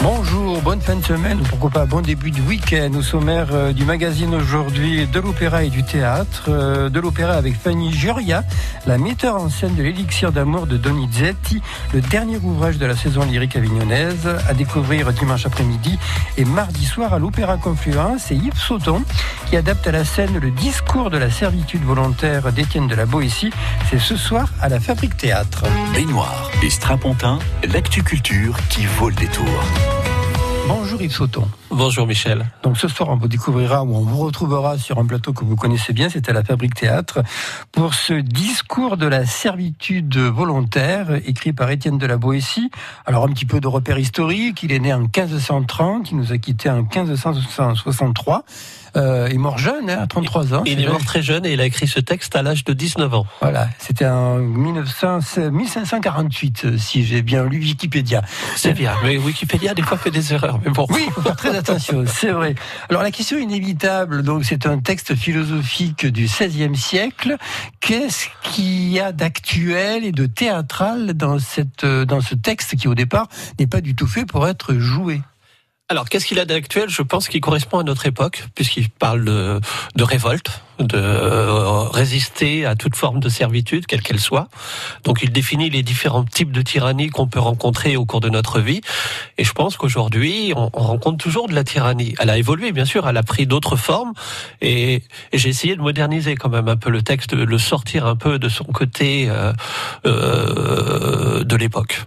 Bonjour, bonne fin de semaine, ou pourquoi pas bon début du week-end. Au sommaire euh, du magazine aujourd'hui de l'opéra et du théâtre. Euh, de l'opéra avec Fanny Gioria, la metteur en scène de l'élixir d'amour de Donizetti, le dernier ouvrage de la saison lyrique avignonnaise, à découvrir dimanche après-midi et mardi soir à l'Opéra Confluence. C'est Yves Sauton qui adapte à la scène le discours de la servitude volontaire d'Étienne de la Boétie. C'est ce soir à la Fabrique Théâtre. Baignoire et strapontin, l'actu culture qui vaut le détour. Bonjour Yves Sauton. Bonjour Michel. Donc ce soir, on vous découvrira ou on vous retrouvera sur un plateau que vous connaissez bien, c'était la Fabrique Théâtre, pour ce discours de la servitude volontaire écrit par Étienne de la Boétie. Alors un petit peu de repère historique, il est né en 1530, il nous a quitté en 1563. Euh, il est mort jeune, hein, à 33 ans. Il est mort très jeune et il a écrit ce texte à l'âge de 19 ans. Voilà, c'était en 1900, 1548, si j'ai bien lu Wikipédia. C'est bien, mais Wikipédia des fois fait des erreurs, mais bon. Oui, il faut faire très attention, c'est vrai. Alors la question inévitable, donc c'est un texte philosophique du XVIe siècle. Qu'est-ce qu'il y a d'actuel et de théâtral dans, cette, dans ce texte qui au départ n'est pas du tout fait pour être joué? Alors, qu'est-ce qu'il a d'actuel? Je pense qu'il correspond à notre époque, puisqu'il parle de, de révolte, de euh, résister à toute forme de servitude, quelle qu'elle soit. Donc, il définit les différents types de tyrannie qu'on peut rencontrer au cours de notre vie. Et je pense qu'aujourd'hui, on, on, rencontre toujours de la tyrannie. Elle a évolué, bien sûr, elle a pris d'autres formes. Et, et j'ai essayé de moderniser quand même un peu le texte, de le sortir un peu de son côté euh, euh, de l'époque.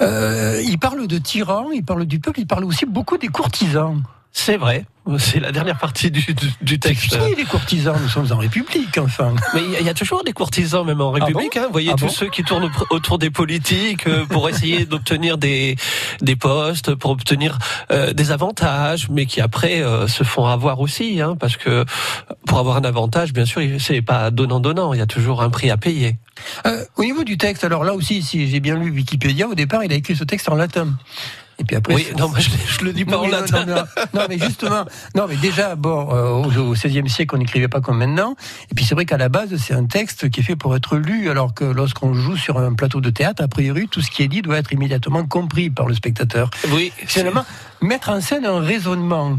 Euh, il parle de tyrans, il parle du peuple, il parle aussi beaucoup des courtisans. C'est vrai. C'est la dernière partie du, du, du texte. Qui les courtisans Nous sommes en République, enfin. Mais il y, a toujours des courtisans, même en République. Ah bon hein. Vous voyez ah tous bon ceux qui tournent autour des politiques euh, pour essayer d'obtenir des, des postes, pour obtenir euh, des avantages, mais qui après euh, se font avoir aussi, hein, parce que pour avoir un avantage, bien sûr, c'est pas donnant-donnant. Il y a toujours un prix à payer. Euh, au niveau du texte, alors là aussi, si j'ai bien lu Wikipédia, au départ, il a écrit ce texte en latin. Et puis après, oui, non, moi, je, je, le dis pas non, en mais, latin. Non, non, non, mais justement, non, mais déjà, bon, euh, au XVIe siècle, on n'écrivait pas comme maintenant. Et puis c'est vrai qu'à la base, c'est un texte qui est fait pour être lu, alors que lorsqu'on joue sur un plateau de théâtre, a priori, tout ce qui est dit doit être immédiatement compris par le spectateur. Oui. Finalement, mettre en scène un raisonnement.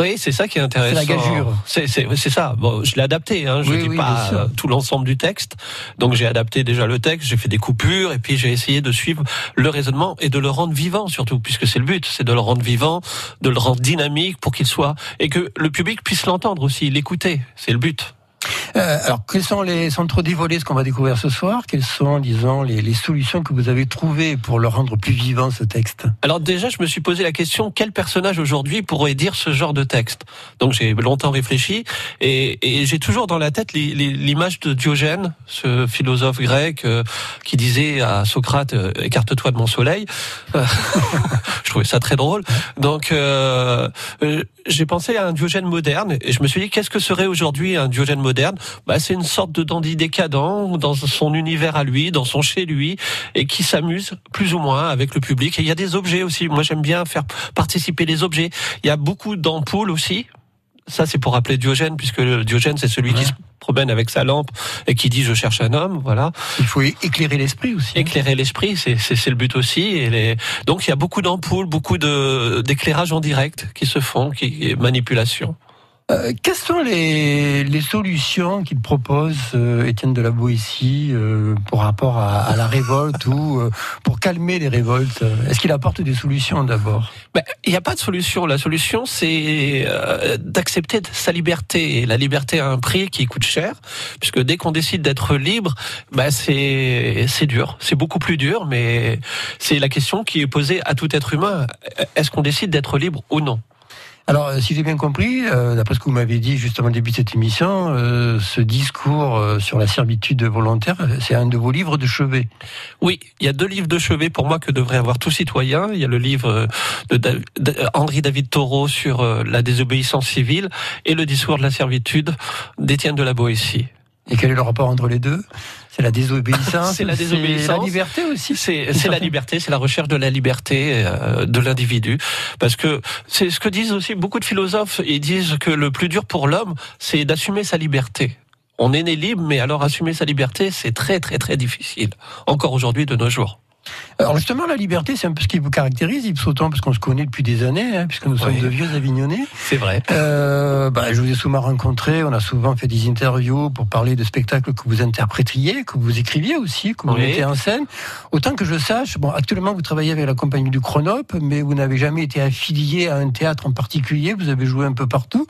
Oui, c'est ça qui est intéressant. C'est la gageure. C'est ça. Bon, je l'ai adapté. Hein. Je Oui, dis oui, pas euh, tout l'ensemble du texte. Donc j'ai adapté déjà le texte. J'ai fait des coupures et puis j'ai essayé de suivre le raisonnement et de le rendre vivant surtout, puisque c'est le but, c'est de le rendre vivant, de le rendre dynamique pour qu'il soit et que le public puisse l'entendre aussi, l'écouter. C'est le but. Euh, alors, quels sont les centres dévolés, ce qu'on va découvrir ce soir? Quelles sont, disons, les, les, solutions que vous avez trouvées pour le rendre plus vivant, ce texte? Alors déjà, je me suis posé la question, quel personnage aujourd'hui pourrait dire ce genre de texte? Donc j'ai longtemps réfléchi et, et j'ai toujours dans la tête l'image de Diogène, ce philosophe grec euh, qui disait à Socrate, euh, écarte-toi de mon soleil. je trouvais ça très drôle. Donc euh, j'ai pensé à un Diogène moderne et je me suis dit, qu'est-ce que serait aujourd'hui un Diogène moderne? Bah, c'est une sorte de dandy décadent dans son univers à lui, dans son chez lui, et qui s'amuse plus ou moins avec le public. Et il y a des objets aussi. Moi, j'aime bien faire participer les objets. Il y a beaucoup d'ampoules aussi. Ça, c'est pour rappeler Diogène, puisque Diogène, c'est celui ouais. qui se promène avec sa lampe et qui dit je cherche un homme, voilà. Il faut éclairer l'esprit aussi. Éclairer l'esprit, c'est c'est le but aussi. Et les... Donc il y a beaucoup d'ampoules, beaucoup de d'éclairage en direct qui se font, qui manipulation. Euh, quelles sont les, les solutions qu'il propose, euh, Étienne de la Boétie, euh, pour rapport à, à, la révolte ou euh, pour calmer les révoltes? Est-ce qu'il apporte des solutions d'abord? Ben, Il n'y a pas de solution. La solution, c'est euh, d'accepter sa liberté. Et la liberté a un prix qui coûte cher, puisque dès qu'on décide d'être libre, ben, c'est dur. C'est beaucoup plus dur, mais c'est la question qui est posée à tout être humain. Est-ce qu'on décide d'être libre ou non? Alors, si j'ai bien compris, euh, d'après ce que vous m'avez dit justement au début de cette émission, euh, ce discours euh, sur la servitude volontaire, c'est un de vos livres de chevet. Oui, il y a deux livres de chevet pour moi que devrait avoir tout citoyen. Il y a le livre de, David Thoreau sur la désobéissance civile et le discours de la servitude d'Étienne de la Boétie. Et quel est le rapport entre les deux? C'est la désobéissance. C'est la désobéissance. la liberté aussi. C'est la liberté, c'est la recherche de la liberté euh, de l'individu. Parce que c'est ce que disent aussi beaucoup de philosophes. Ils disent que le plus dur pour l'homme, c'est d'assumer sa liberté. on est né libre, mais alors assumer sa liberté, c'est très très très difficile, encore aujourd'hui de nos jours. Alors justement, la liberté, c'est un peu ce qui vous caractérise, Yves parce qu'on se connaît depuis des années, hein, puisque nous sommes de vieux Avignonnais. C'est vrai. Euh, bah, je vous ai souvent rencontré, on a souvent fait des interviews pour parler de spectacles que vous interprétiez, que vous écriviez aussi, que vous mettez en scène. Autant que je sache, bon, actuellement vous travaillez avec la compagnie du Chronope, mais vous n'avez jamais été affilié à un théâtre en particulier, vous avez joué un peu partout.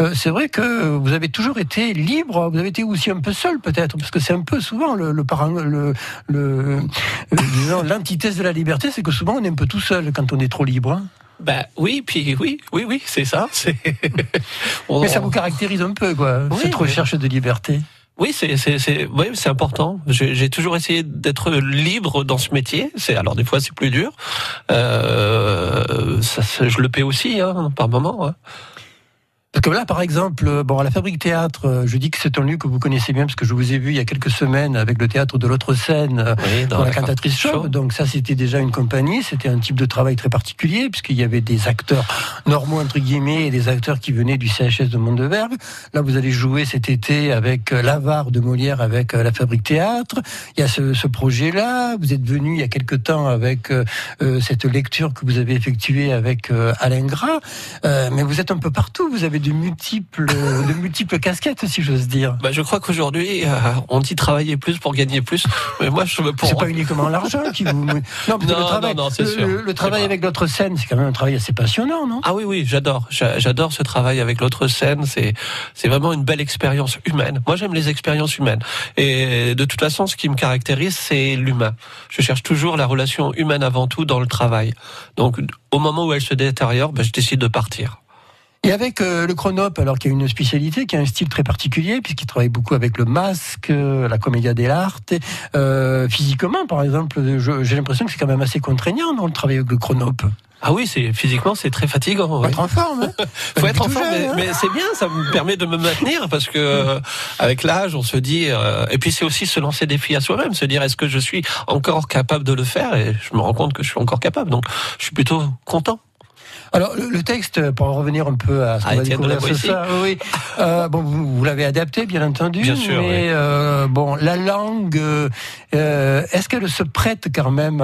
Euh, c'est vrai que vous avez toujours été libre, vous avez été aussi un peu seul peut-être, parce que c'est un peu souvent le, le, le, le, le l'antithèse de la liberté, c'est que souvent on est un peu tout seul quand on est trop libre. Ben oui, puis oui, oui, oui, c'est ça. Mais ça vous caractérise un peu, quoi, cette recherche de liberté. Oui, c'est c'est important. J'ai toujours essayé d'être libre dans ce métier. C'est alors des fois c'est plus dur. Euh, ça, je le paie aussi, hein, par moment. Hein. Parce que là, par exemple, euh, bon, à la Fabrique Théâtre, euh, je dis que c'est un lieu que vous connaissez bien parce que je vous ai vu il y a quelques semaines avec le théâtre de l'autre scène euh, dans, la, cantatrice Chauve. Donc ça, c'était déjà une compagnie. C'était un type de travail très particulier puisqu'il y avait des acteurs normaux entre guillemets et des acteurs qui venaient du CHS de Mondevergue. Là, vous allez jouer cet été avec l'avare de Molière avec la Fabrique Théâtre. Il y a ce, ce projet-là. Vous êtes venu il y a quelque temps avec cette lecture que vous avez effectuée avec Alain Gras. mais vous êtes un peu partout. Vous avez de multiples, de multiples casquettes, si j'ose dire. Bah, je crois qu'aujourd'hui, euh, on dit travailler plus pour gagner plus. Mais moi, je pour... C'est pas uniquement l'argent qui vous. Non, non, le travail, non, c'est sûr. Le, travail avec l'autre scène, c'est quand même un travail assez passionnant, non? Ah oui, oui, j'adore. J'adore ce travail avec l'autre scène. C'est, c'est vraiment une belle expérience humaine. Moi, j'aime les expériences humaines. Et de toute façon, ce qui me caractérise, c'est l'humain. Je cherche toujours la relation humaine avant tout dans le travail. Donc, au moment où elle se détériore, ben, je décide de partir. Et avec euh, le Chronope, alors qu'il y a une spécialité, qui a un style très particulier, puisqu'il travaille beaucoup avec le masque, euh, la commedia dell'arte. Euh, physiquement, par exemple, j'ai l'impression que c'est quand même assez contraignant, non, le travail avec le Chronope. Ah oui, c'est physiquement c'est très fatigant. Faut être en forme. Hein Faut être en forme, hein. mais, c'est bien, ça me permet de me maintenir parce que avec l'âge, on se dit. et puis c'est aussi se lancer des défis à soi-même, se dire est-ce que je suis encore capable de le faire? Et je me rends compte que je suis encore capable, donc je suis plutôt content. Alors le, texte, pour en revenir un peu à ce qu'on va découvrir ce soir, oui, euh, bon, vous, l'avez adapté, bien entendu, bien sûr, mais euh, bon, la langue, euh, est-ce qu'elle se prête quand même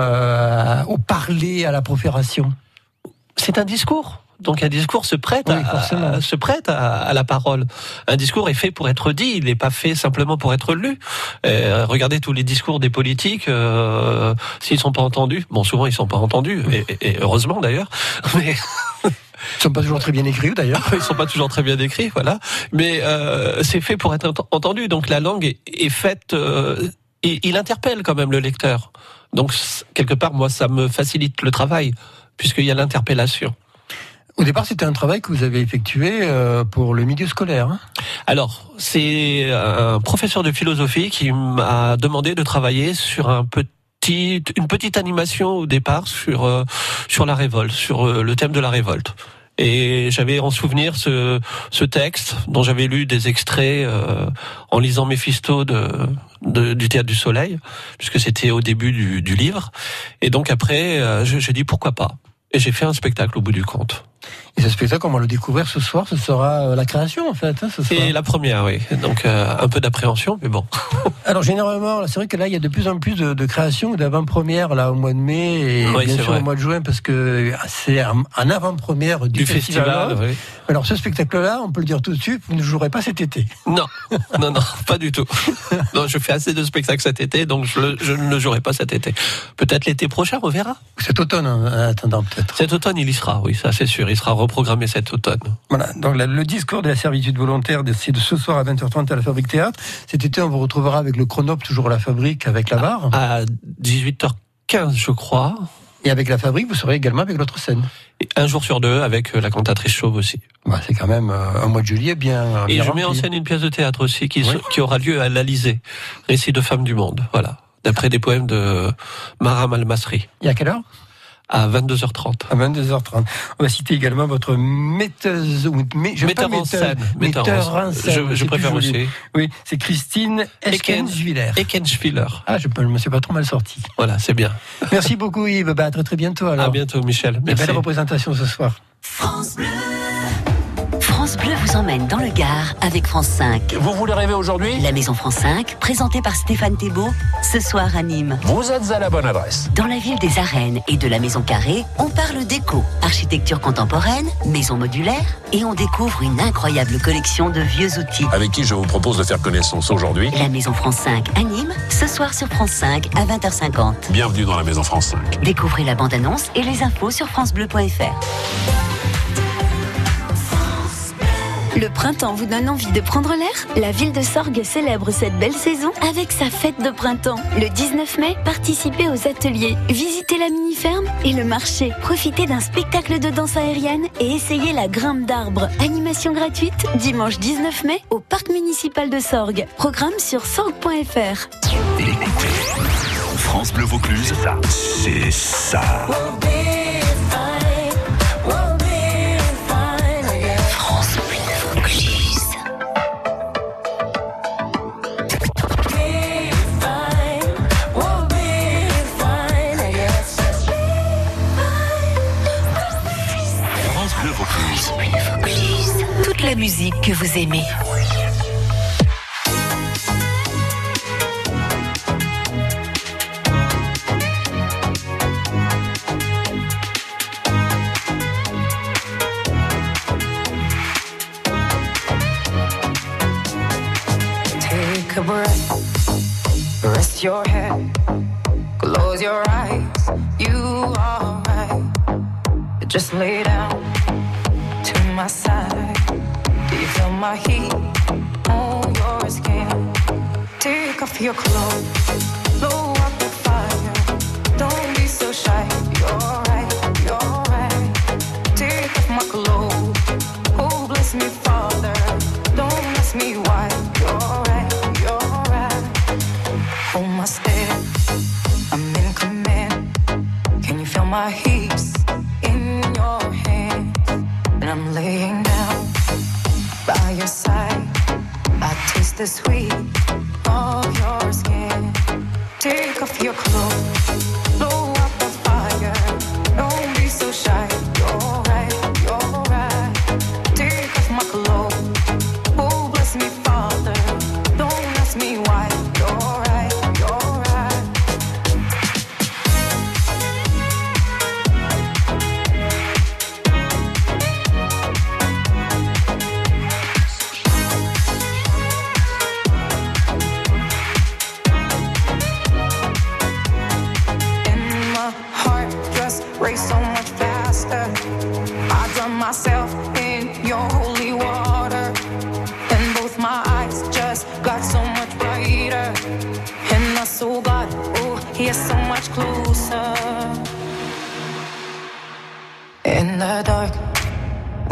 au parler, à la profération? C'est un discours? Donc un discours se prête, à, se prête à, la parole. Un discours est fait pour être dit, il n'est pas fait simplement pour être lu. Euh, regardez tous les discours des politiques, euh, s'ils sont pas entendus, bon souvent ils sont pas entendus, et, heureusement d'ailleurs, mais Ils sont pas toujours très bien écrits d'ailleurs. Ils sont pas toujours très bien écrits, voilà. Mais euh, c'est fait pour être entendu. Donc la langue est, faite. Euh, et il interpelle quand même le lecteur. Donc quelque part, moi, ça me facilite le travail puisqu'il y a l'interpellation. Au départ, c'était un travail que vous avez effectué euh, pour le milieu scolaire. Hein Alors, c'est un professeur de philosophie qui m'a demandé de travailler sur un petit, une petite animation au départ sur euh, sur la révolte, sur euh, le thème de la révolte. Et j'avais en souvenir ce, ce texte dont j'avais lu des extraits en lisant Méphisto de, du Théâtre du Soleil, puisque c'était au début du, du, livre. Et donc après, j'ai dit pourquoi pas. Et j'ai fait un spectacle au bout du compte. Et ce spectacle, on va le découvrir ce soir, ce sera euh, la création en fait. Hein, Et la première, oui. Donc euh, un peu d'appréhension, mais bon. Alors généralement, c'est vrai que là, il y a de plus en plus de, de créations d'avant-première là au mois de mai et bien sûr au mois de juin parce que c'est un, avant-première du, festival. Alors ce spectacle-là, on peut le dire tout de suite, vous ne jouerez pas cet été. Non, non, non, pas du tout. non, je fais assez de spectacles cet été, donc je, je ne le jouerai pas cet été. Peut-être l'été prochain, on verra. Cet automne, en attendant peut-être. Cet automne, il y sera, oui, ça c'est sûr. Il sera reprogrammé cet automne. Voilà, donc le discours de la servitude volontaire, c'est de ce soir à 20h30 à la Fabrique Théâtre. Cet été, on vous retrouvera avec le Chronope, toujours à la Fabrique, avec la barre. À 18h15, je crois. Et avec la Fabrique, vous serez également avec l'autre scène. Et un jour sur deux avec euh, la cantatrice chauve aussi. Bah, c'est quand même euh, un mois de juillet bien. Et je mets en scène une pièce de théâtre aussi qui, qui aura lieu à l'Alizé, récit de femmes du monde. Voilà, d'après des poèmes de Maram Al-Masri. Et à quelle heure? À 22h30. À 22h30. On va citer également votre metteuse, metteur, en scène. Metteur en scène. Je, préfère aussi. Oui, c'est Christine Eckenschwiller. Eckenschwiller. Ah, je ne me suis pas trop mal sorti. Voilà, c'est bien. Merci beaucoup Yves. Bah, à très, très bientôt alors. À bientôt Michel. Merci. belle représentation ce soir. France Bleu. France Bleu vous emmène dans le Gard avec France 5. Vous voulez rêver aujourd'hui? La Maison France 5, présentée par Stéphane Thébault, ce soir à Nîmes. Vous êtes à la bonne adresse. Dans la ville des arènes et de la Maison Carrée, on parle déco, architecture contemporaine, maison modulaire et on découvre une incroyable collection de vieux outils. Avec qui je vous propose de faire connaissance aujourd'hui? La Maison France 5 à Nîmes, ce soir sur France 5 à 20h50. Bienvenue dans la Maison France 5. Découvrez la bande-annonce et les infos sur francebleu.fr. Le printemps vous donne envie de prendre l'air La ville de Sorgues célèbre cette belle saison avec sa fête de printemps. Le 19 mai, participez aux ateliers, visitez la mini-ferme et le marché. Profitez d'un spectacle de danse aérienne et essayez la grimpe d'arbres. Animation gratuite dimanche 19 mai au parc municipal de Sorgues. Programme sur sorgues.fr. France Bleu Vaucluse, c'est ça. France musique que vous aimez. The sweet of your skin. Take off your clothes,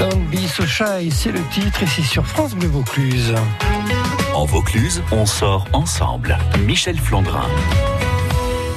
Don't be so shy, c'est le titre et c'est sur France Bleu Vaucluse. En Vaucluse, on sort ensemble. Michel Flandrin.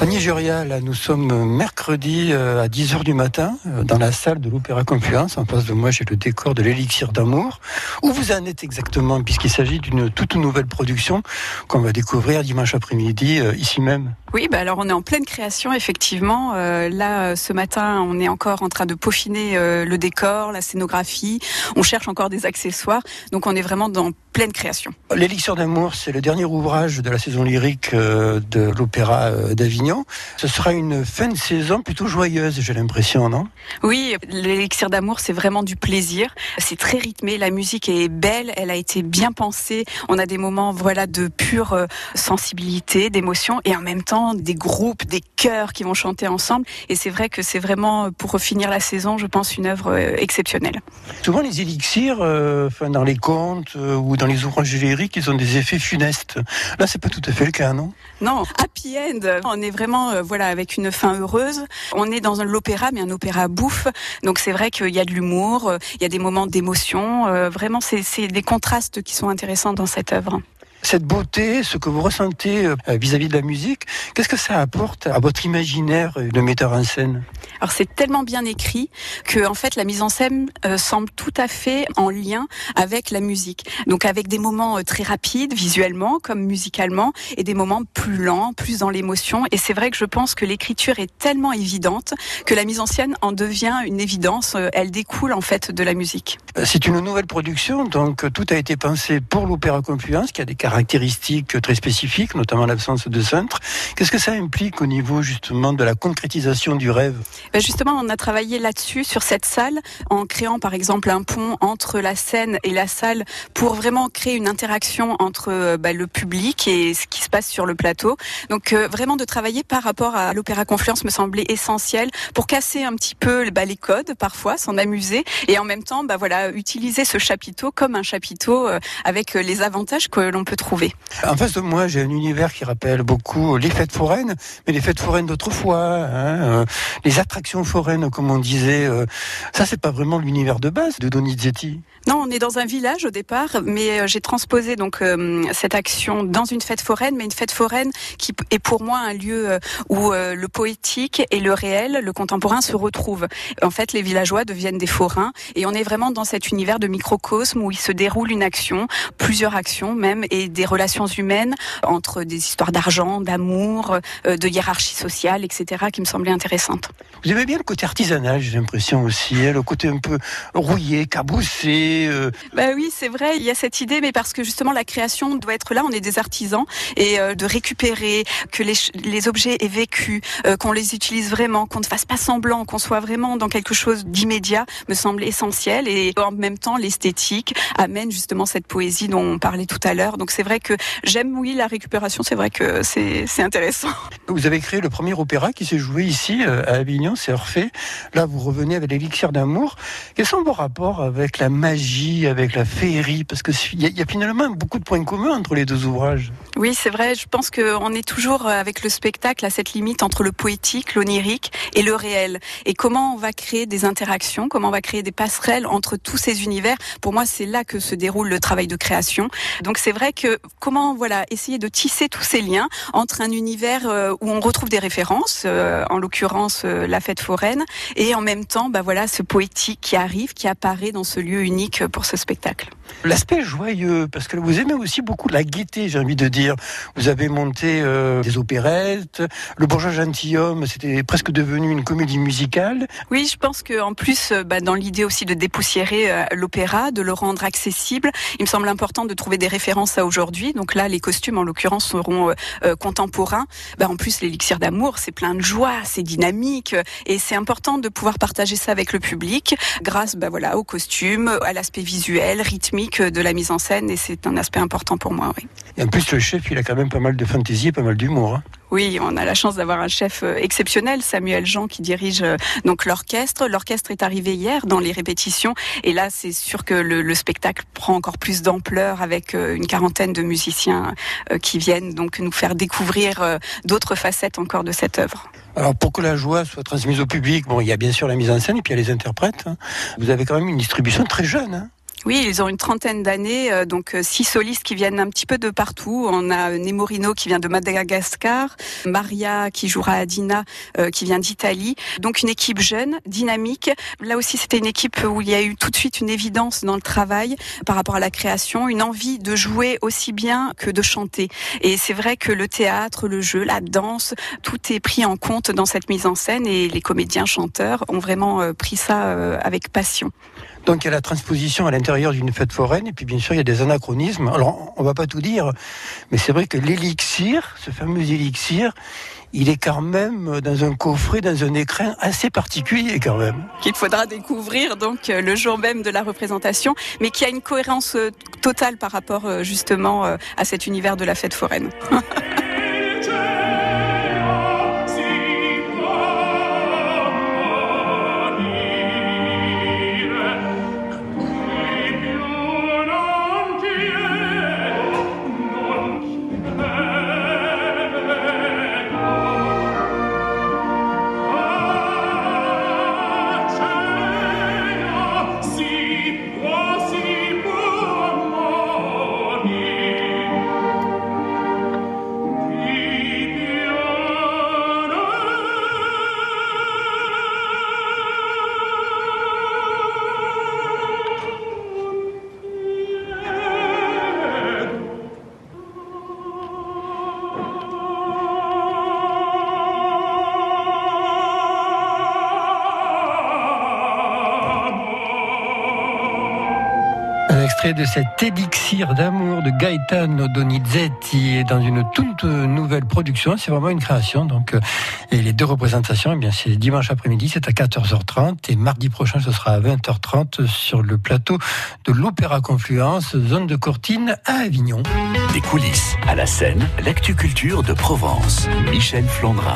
Annie Juria, là, nous sommes mercredi euh, à 10h du matin euh, dans la salle de l'Opéra Confluence. En face de moi, j'ai le décor de l'élixir d'amour. Où vous en êtes exactement, puisqu'il s'agit d'une toute nouvelle production qu'on va découvrir dimanche après-midi, euh, ici même Oui, bah alors on est en pleine création, effectivement. Euh, là, ce matin, on est encore en train de peaufiner euh, le décor, la scénographie. On cherche encore des accessoires. Donc on est vraiment dans pleine création. L'élixir d'amour, c'est le dernier ouvrage de la saison lyrique euh, de l'Opéra d'Avignon. Avignon. Ce sera une fin de saison plutôt joyeuse, j'ai l'impression, non? Oui, l'élixir d'amour, c'est vraiment du plaisir. C'est très rythmé, la musique est belle, elle a été bien pensée. On a des moments, voilà, de pure sensibilité, d'émotion, et en même temps des groupes, des chœurs qui vont chanter ensemble. Et c'est vrai que c'est vraiment, pour finir la saison, je pense, une œuvre euh, exceptionnelle. Souvent, les élixirs, euh, dans les contes euh, ou dans les ouvrages génériques, ils ont des effets funestes. Là, c'est pas tout à fait le cas, non? Non, happy end. On est vraiment, euh, voilà, avec une fin heureuse. On est dans l'opéra, mais un opéra bouffe. Donc c'est vrai qu'il y a de l'humour, euh, il y a des moments d'émotion. Euh, Vraiment, c'est des contrastes qui sont intéressants dans cette œuvre. Cette beauté, ce que vous ressentez euh, vis-à-vis de la musique, qu'est-ce que ça apporte à votre imaginaire euh, de metteur en scène? Alors c'est tellement bien écrit que en fait la mise en scène euh, semble tout à fait en lien avec la musique. Donc avec des moments euh, très rapides visuellement comme musicalement et des moments plus lents, plus dans l'émotion et c'est vrai que je pense que l'écriture est tellement évidente que la mise en scène en devient une évidence, Euh, elle découle en fait de la musique. C'est une nouvelle production, donc tout a été pensé pour l'Opéra Confluence, qui a des caractéristiques très spécifiques, notamment l'absence de cintre. Qu'est-ce que ça implique au niveau justement de la concrétisation du rêve? Ben, Justement, on a travaillé là-dessus, sur cette salle, en créant par exemple un pont entre la scène et la salle pour vraiment créer une interaction entre euh, ben, le public et ce qui se passe sur le plateau. Donc euh, vraiment de travailler par rapport à l'Opéra Confluence me semblait essentiel pour casser un petit peu ben, les codes parfois, s'en amuser et en même temps ben, voilà, utiliser ce chapiteau comme un chapiteau euh, avec les avantages que l'on peut trouver. En face de moi, j'ai un univers qui rappelle beaucoup les fêtes foraines, mais les fêtes foraines d'autrefois, hein, les attractions foraines, comme on disait. euh, ça, c'est pas vraiment l'univers de base de Donizetti. Non, on est dans un village au départ, mais euh, j'ai transposé donc euh, cette action dans une fête foraine, mais une fête foraine qui est pour moi un lieu où euh, le poétique et le réel, le contemporain se retrouvent. En fait, les villageois deviennent des forains et on est vraiment dans cet univers de microcosme où il se déroule une action, plusieurs actions même, et des relations humaines entre des histoires d'argent, d'amour, euh, de hiérarchie sociale, etc., qui me semblaient intéressantes. Vous aimez bien le côté artisanal, j'ai l'impression aussi, hein, le côté un peu rouillé, cabossé. euh, Bah oui, c'est vrai, il y a cette idée, mais parce que justement la création doit être là, on est des artisans, et euh, de récupérer, que les, objets aient vécu, euh, qu'on les utilise vraiment, qu'on ne fasse pas semblant, qu'on soit vraiment dans quelque chose d'immédiat, me semble essentiel, et en même temps l'esthétique amène justement cette poésie dont on parlait tout à l'heure. Donc c'est vrai que j'aime, oui, la récupération, c'est vrai que c'est c'est intéressant. Vous avez créé le premier opéra qui s'est joué ici euh, à Avignon, c'est Orphée. Là, vous revenez avec l'élixir d'amour. Quels sont vos rapports avec la magie, avec la féerie? Parce qu'il y, y a finalement beaucoup de points communs entre les deux ouvrages. Oui, c'est vrai. Je pense qu'on est toujours euh, avec le spectacle à cette limite entre le poétique, l'onirique et le réel. Et comment on va créer des interactions, comment on va créer des passerelles entre tous ces univers? Pour moi, c'est là que se déroule le travail de création. Donc c'est vrai que comment voilà essayer de tisser tous ces liens entre un univers euh, où on retrouve des références, euh, en l'occurrence la fête foraine, et en même temps, bah voilà, ce poétique qui arrive, qui apparaît dans ce lieu unique pour ce spectacle. L'aspect joyeux, parce que vous aimez aussi beaucoup la gaieté, j'ai envie de dire. Vous avez monté euh, des opérettes, le bourgeois gentilhomme, c'était presque devenu une comédie musicale. Oui, je pense que en plus, euh, bah, dans l'idée aussi de dépoussiérer euh, l'opéra, de le rendre accessible, il me semble important de trouver des références à aujourd'hui. Donc là, les costumes, en l'occurrence, seront euh, contemporains. Bah, en plus, l'élixir d'amour, c'est plein de joie, c'est dynamique, et c'est important de pouvoir partager ça avec le public, grâce, bah, voilà, aux costumes, à l'aspect visuel, rythmique de la mise en scène, et c'est un aspect important pour moi. Oui. Et en plus, le chef, il a quand même pas mal de fantaisie et pas mal d'humour. hein. Oui, on a la chance d'avoir un chef euh, exceptionnel, Samuel Jean, qui dirige euh, donc l'orchestre. L'orchestre est arrivé hier dans les répétitions, et là, c'est sûr que le, le spectacle prend encore plus d'ampleur avec euh, une quarantaine de musiciens euh, qui viennent donc nous faire découvrir d'autres facettes encore de cette œuvre. Alors pour que la joie soit transmise au public, bon, il y a bien sûr la mise en scène et puis il y a les interprètes. hein. Vous avez quand même une distribution très jeune. hein. Oui, ils ont une trentaine d'années, euh, donc euh, six solistes qui viennent un petit peu de partout. On a euh, Nemorino qui vient de Madagascar, Maria qui jouera à Dina euh, qui vient d'Italie. Donc une équipe jeune, dynamique. Là aussi, c'était une équipe où il y a eu tout de suite une évidence dans le travail par rapport à la création, une envie de jouer aussi bien que de chanter. Et c'est vrai que le théâtre, le jeu, la danse, tout est pris en compte dans cette mise en scène et les comédiens chanteurs ont vraiment pris ça avec passion. Donc il y a la transposition à l'intérieur d'une fête foraine, et puis bien sûr il y a des anachronismes. Alors on va pas tout dire, mais c'est vrai que l'élixir, ce fameux élixir, il est quand même dans un coffret, dans un écrin assez particulier quand même. Qu'il faudra découvrir donc euh, le jour même de la représentation, mais qui a une cohérence euh, totale par rapport euh, justement à cet univers de la fête foraine. de cet élixir d'amour de Gaetano Donizetti dans une toute nouvelle production. C'est vraiment une création. Donc, euh, et les deux représentations, eh bien, c'est dimanche après-midi, c'est à 14h30 et mardi prochain, ce sera à 20h30 sur le plateau de l'Opéra Confluence, zone de Courtine à Avignon. Des coulisses à la scène, l'actu culture de Provence. Michel Flandrin.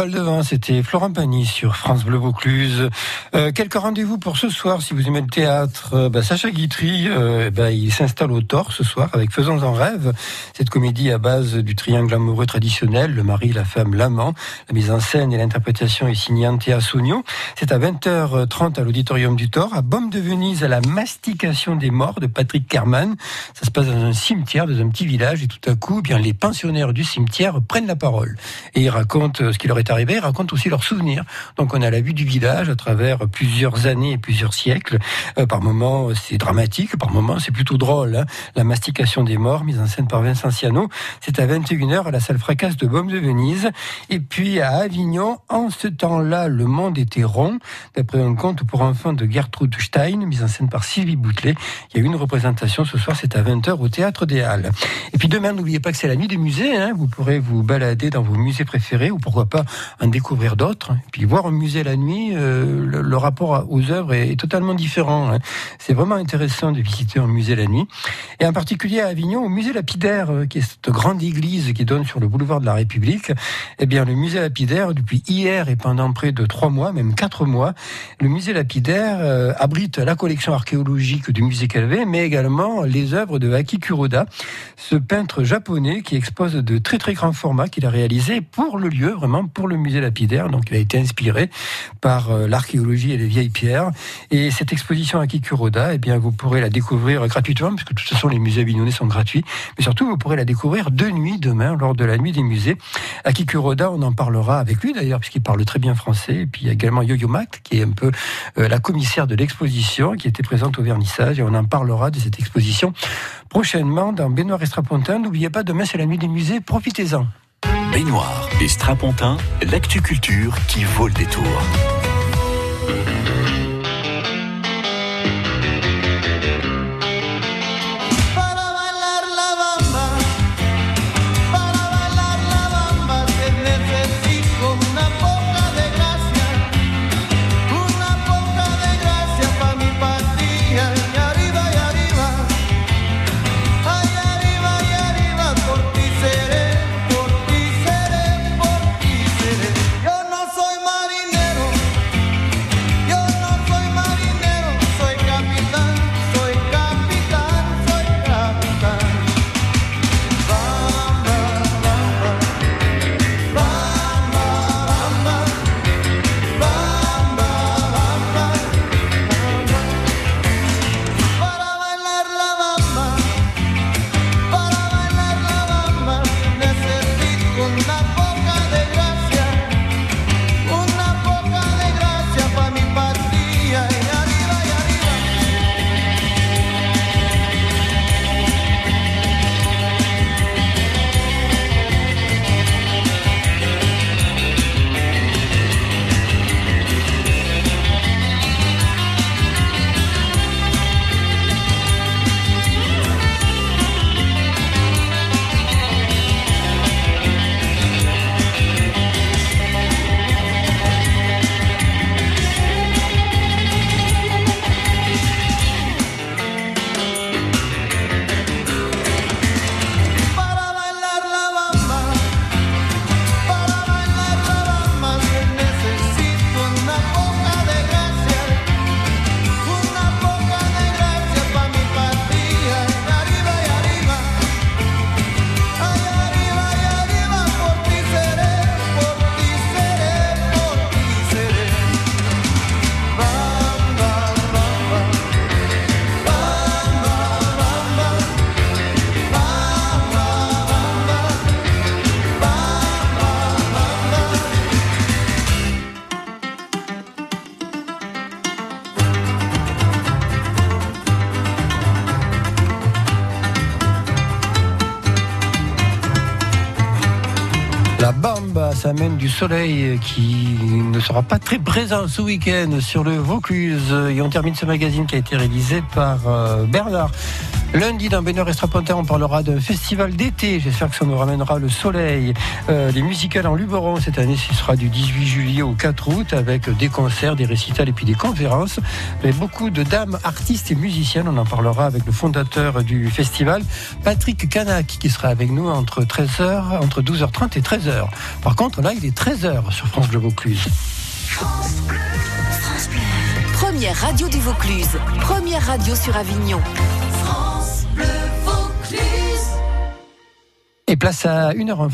Val-de-Vin, c'était Florent Pagny sur France Bleu Vaucluse. Euh, quelques rendez-vous pour ce soir, si vous aimez le théâtre. Euh, bah, Sacha Guitry, euh, bah, il s'installe au Tort ce soir avec Faisons en rêve, cette comédie à base du triangle amoureux traditionnel, le mari, la femme, l'amant. La mise en scène et l'interprétation est signée Antea Sogno. C'est à 20h30 à l'Auditorium du Tort, à Baume de Venise, à la mastication des morts de Patrick Kerman. Ça se passe dans un cimetière, dans un petit village, et tout à coup, eh bien les pensionnaires du cimetière prennent la parole. Et ils racontent ce qui leur est arrivé, ils racontent aussi leurs souvenirs. Donc on a la vue du village à travers plusieurs années et plusieurs siècles. Euh, par moments, c'est dramatique, par moments, c'est plutôt drôle. hein. La mastication des morts, mise en scène par Vincent Ciano, c'est à 21h à la salle Fracasse de Baume de Venise. Et puis à Avignon, en ce temps-là, le monde était rond, d'après un conte pour enfants de Gertrude Stein, mise en scène par Sylvie Boutelet. Il y a une représentation ce soir, c'est à 20h au Théâtre des Halles. Et puis demain, n'oubliez pas que c'est la nuit des musées. hein. Vous pourrez vous balader dans vos musées préférés ou pourquoi pas en découvrir d'autres. Puis voir un musée la nuit, euh, le, rapport aux œuvres est, est totalement différent. hein. C'est vraiment intéressant de visiter un musée la nuit. Et en particulier à Avignon, au musée lapidaire, euh, qui est cette grande église qui donne sur le boulevard de la République. Eh bien, le musée lapidaire, depuis hier et pendant près de trois mois, même quatre mois, le musée lapidaire euh, abrite la collection archéologique du musée Calvé, mais également les œuvres de Aki Kuroda, ce peintre japonais qui expose de très très grands formats qu'il a réalisé pour le lieu, vraiment pour le musée lapidaire. Donc, il a été inspiré par euh, l'archéologie et les vieilles pierres. Et cette exposition Aki Kuroda, eh bien, vous pourrez la découvrir gratuitement, parce que de toute façon, les musées avignonnais sont gratuits. Mais surtout, vous pourrez la découvrir de nuit demain, lors de la nuit des musées. Aki Kuroda, on en parlera avec lui d'ailleurs, puisqu'il parle très bien français. Et puis il y a également Yo-Yo qui est un peu euh, la commissaire de l'exposition, qui était présente au vernissage. Et on en parlera de cette exposition prochainement dans Benoît Estrapontin. N'oubliez pas, demain c'est la nuit des musées, profitez-en. Baignoire et Strapontin, l'actu culture qui vaut le détour. Ça mène du soleil qui ne sera pas très présent ce week-end sur le Vaucluse. Et on termine ce magazine qui a été réalisé par euh, Bernard Lundi, dans Benoît Estrapontin, on parlera d'un festival d'été. J'espère que ça nous ramènera le soleil. Euh, les musicales en Luberon, cette année, ce sera du 18 juillet au 4 août, avec des concerts, des récitals et puis des conférences. Mais beaucoup de dames, artistes et musiciennes. On en parlera avec le fondateur du festival, Patrick Canac, qui sera avec nous entre 13h, entre 12h30 et 13h. Par contre, là, il est 13h sur France Bleu Vaucluse. Première radio du Vaucluse. Première radio sur Avignon. Et place à 1h